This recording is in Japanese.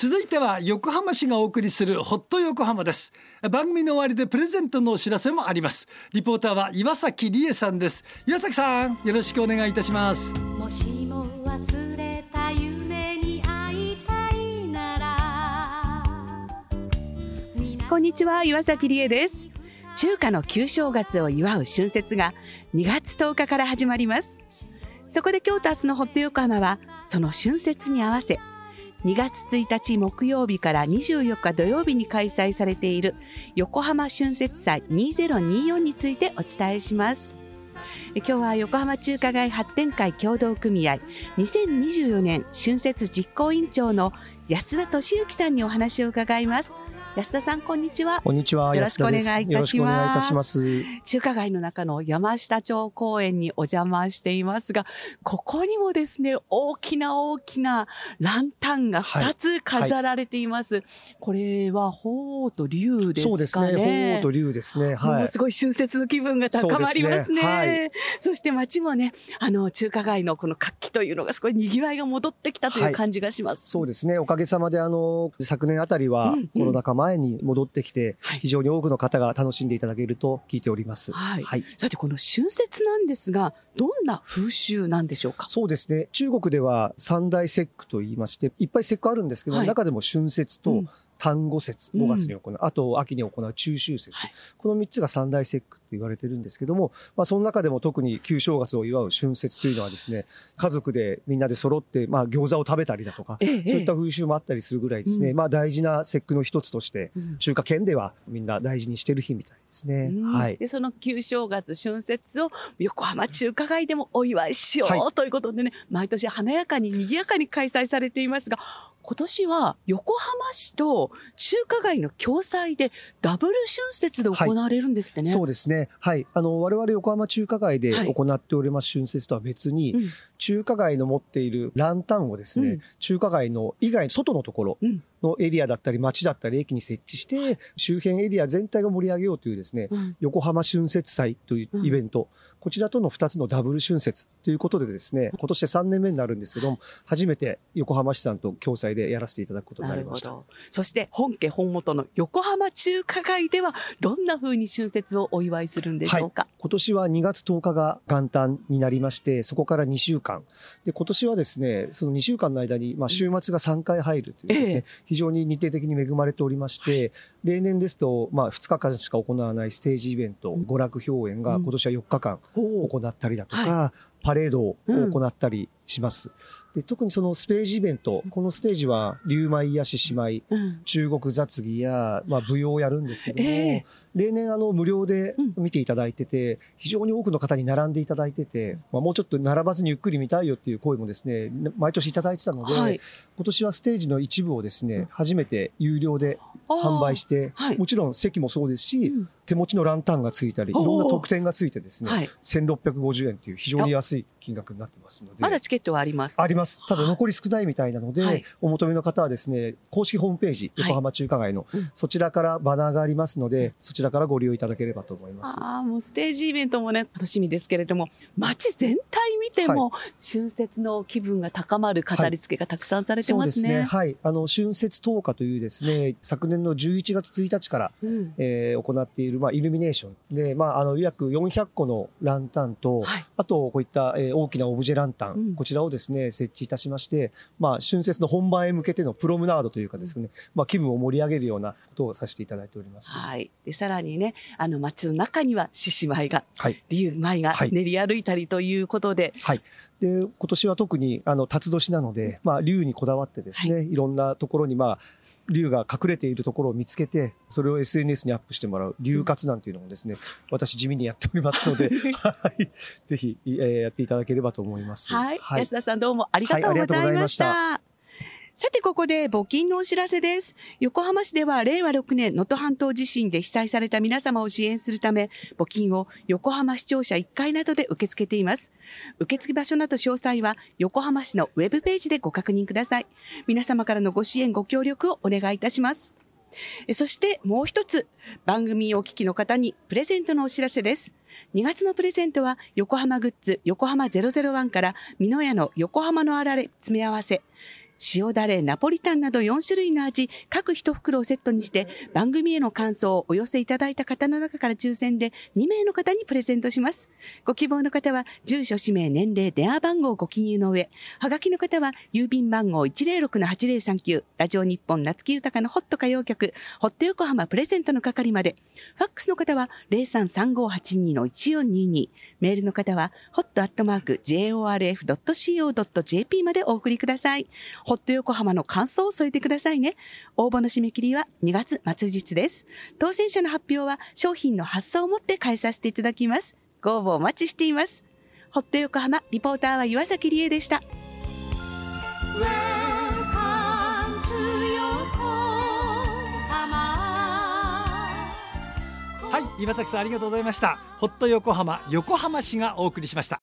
続いては横浜市がお送りするホット横浜です。番組の終わりでプレゼントのお知らせもあります。リポーターは岩崎理恵さんです。岩崎さんよろしくお願いいたします。もしも忘れた夢に会いたいなら。こんにちは岩崎理恵です。中華の旧正月を祝う春節が2月10日から始まります。そこで今日と明日のホット横浜はその春節に合わせ2月1日木曜日から24日土曜日に開催されている横浜春節祭2024についてお伝えします。今日は横浜中華街発展会協同組合2024年春節実行委員長の安田俊之さんにお話を伺います。安田さん、こんにちは。こんにちは。よろしくお願いいたします。よろしくお願いいたします。中華街の中の山下町公園にお邪魔していますが、ここにもですね、大きな大きなランタンが2つ飾られています。はいはい、これは、鳳と竜ですかね。そうですね。鳳と竜ですね。はい。すごい春節の気分が高まりますね。そ、ねはい、そして街もね、あの、中華街のこの活気というのがすごい賑わいが戻ってきたという感じがします。そうですね。おかげさまで、あの、昨年あたりはコロナ禍前に戻ってきて、非常に多くの方が楽しんでいただけると聞いております。はい。はい、さて、この春節なんですが、どんな風習なんでしょうか？そうですね。中国では三大節句と言いまして、いっぱい節句あるんですけど、はい、中でも春節と端午節、5月に行う、うん、あと秋に行う中秋節、はい、この3つが三大節句と言われてるんですけども、まあ、その中でも特に旧正月を祝う春節というのはですね、家族でみんなで揃って、まあ、餃子を食べたりだとか、ええ、そういった風習もあったりするぐらいですね、うん、まあ、大事な節句の一つとして、中華圏ではみんな大事にしてる日みたいですね。うん、はい。で、その旧正月、春節を横浜中華街でもお祝いしよう、はい、ということでね、毎年華やかに賑やかに開催されていますが、今年は横浜市と中華街の共催でダブル春節で行われるんですってね。はい、そうですね。はい。あの、我々横浜中華街で行っております春節とは別に、はいうん、中華街の持っているランタンをですね、うん、中華街の以外、外のところのエリアだったり街だったり駅に設置して、周辺エリア全体が盛り上げようというですね、うん、横浜春節祭というイベント、こちらとの2つのダブル春節ということでですね、今年で3年目になるんですけども、初めて横浜市さんと共催でやらせていただくことになりました。そして本家本元の横浜中華街では、どんな風に春節をお祝いするんでしょうか、はい、今年は2月10日が元旦になりまして、そこから2週間。で、今年はですね、その2週間の間に、まあ、週末が3回入るというですね、ええ、非常に日程的に恵まれておりまして、例年ですと、まあ、2日間しか行わないステージイベント、娯楽表演が今年は4日間行ったりだとか、パレードを行ったりします。で特にそのステージイベント、このステージは、竜舞や獅子舞、うん、中国雑技や、まあ、舞踊をやるんですけども、えー、例年あの無料で見ていただいてて、非常に多くの方に並んでいただいてて、まあ、もうちょっと並ばずにゆっくり見たいよっていう声もですね、毎年いただいてたので、はい、今年はステージの一部をですね、初めて有料で販売して、はい、もちろん席もそうですし、うん。手持ちのランタンがついたり、いろんな特典がついてですね、はい、1650円という非常に安い金額になってますので。まだチケットはありますあります。ただ残り少ないみたいなので、はい、お求めの方はですね、公式ホームページ、横浜中華街の、はい、そちらからバナーがありますので、そちらからご利用いただければと思います。ああ、もうステージイベントもね、楽しみですけれども、街全体見ても、春節の気分が高まる飾り付けがたくさんされてますね。そうですね。はい。あの、春節10日というですね、昨年の11月1日から、うん、えー、行っている、まあ、イルミネーション、で、まあ、あの、約400個のランタンと、はい、あと、こういった、えー、大きなオブジェランタン、うん、こちらをですね、設置いたしまして、まあ、春節の本番へ向けてのプロムナードというかですね、うん、まあ、気分を盛り上げるようなことをさせていただいております。はい。で、さらにね、あの、街の中には獅子舞が、はい。竜舞が練り歩いたりということで、はい。で、今年は特に、あの、辰年なので、まあ、竜にこだわってですね、はい、いろんなところに、まあ、竜が隠れているところを見つけて、それを SNS にアップしてもらう、竜活なんていうのもですね、私地味にやっておりますので、はい。ぜひ、えー、やっていただければと思います。はい。はい、安田さんどうもありがとうございました。はいさて、ここで募金のお知らせです。横浜市では令和6年能登半島地震で被災された皆様を支援するため、募金を横浜市庁舎1階などで受け付けています。受付場所など詳細は横浜市のウェブページでご確認ください。皆様からのご支援、ご協力をお願いいたします。そしてもう一つ、番組お聞きの方にプレゼントのお知らせです。2月のプレゼントは横浜グッズ横浜001から美濃屋の横浜のあられ詰め合わせ塩だれ、ナポリタンなど4種類の味、各1袋をセットにして、番組への感想をお寄せいただいた方の中から抽選で2名の方にプレゼントします。ご希望の方は、住所、氏名、年齢、電話番号をご記入の上、はがきの方は、郵便番号106-8039、ラジオ日本夏木豊のホット歌謡曲、ホット横浜プレゼントの係まで、ファックスの方は033582-1422、メールの方は hot.jorf.co.jp までお送りください。ホット横浜の感想を添えてくださいね。応募の締め切りは2月末日です。当選者の発表は商品の発送をもって返させていただきます。ご応募お待ちしています。ホット横浜リポーターは岩崎理恵でした。はい岩崎さんありがとうございましたホット横浜横浜市がお送りしました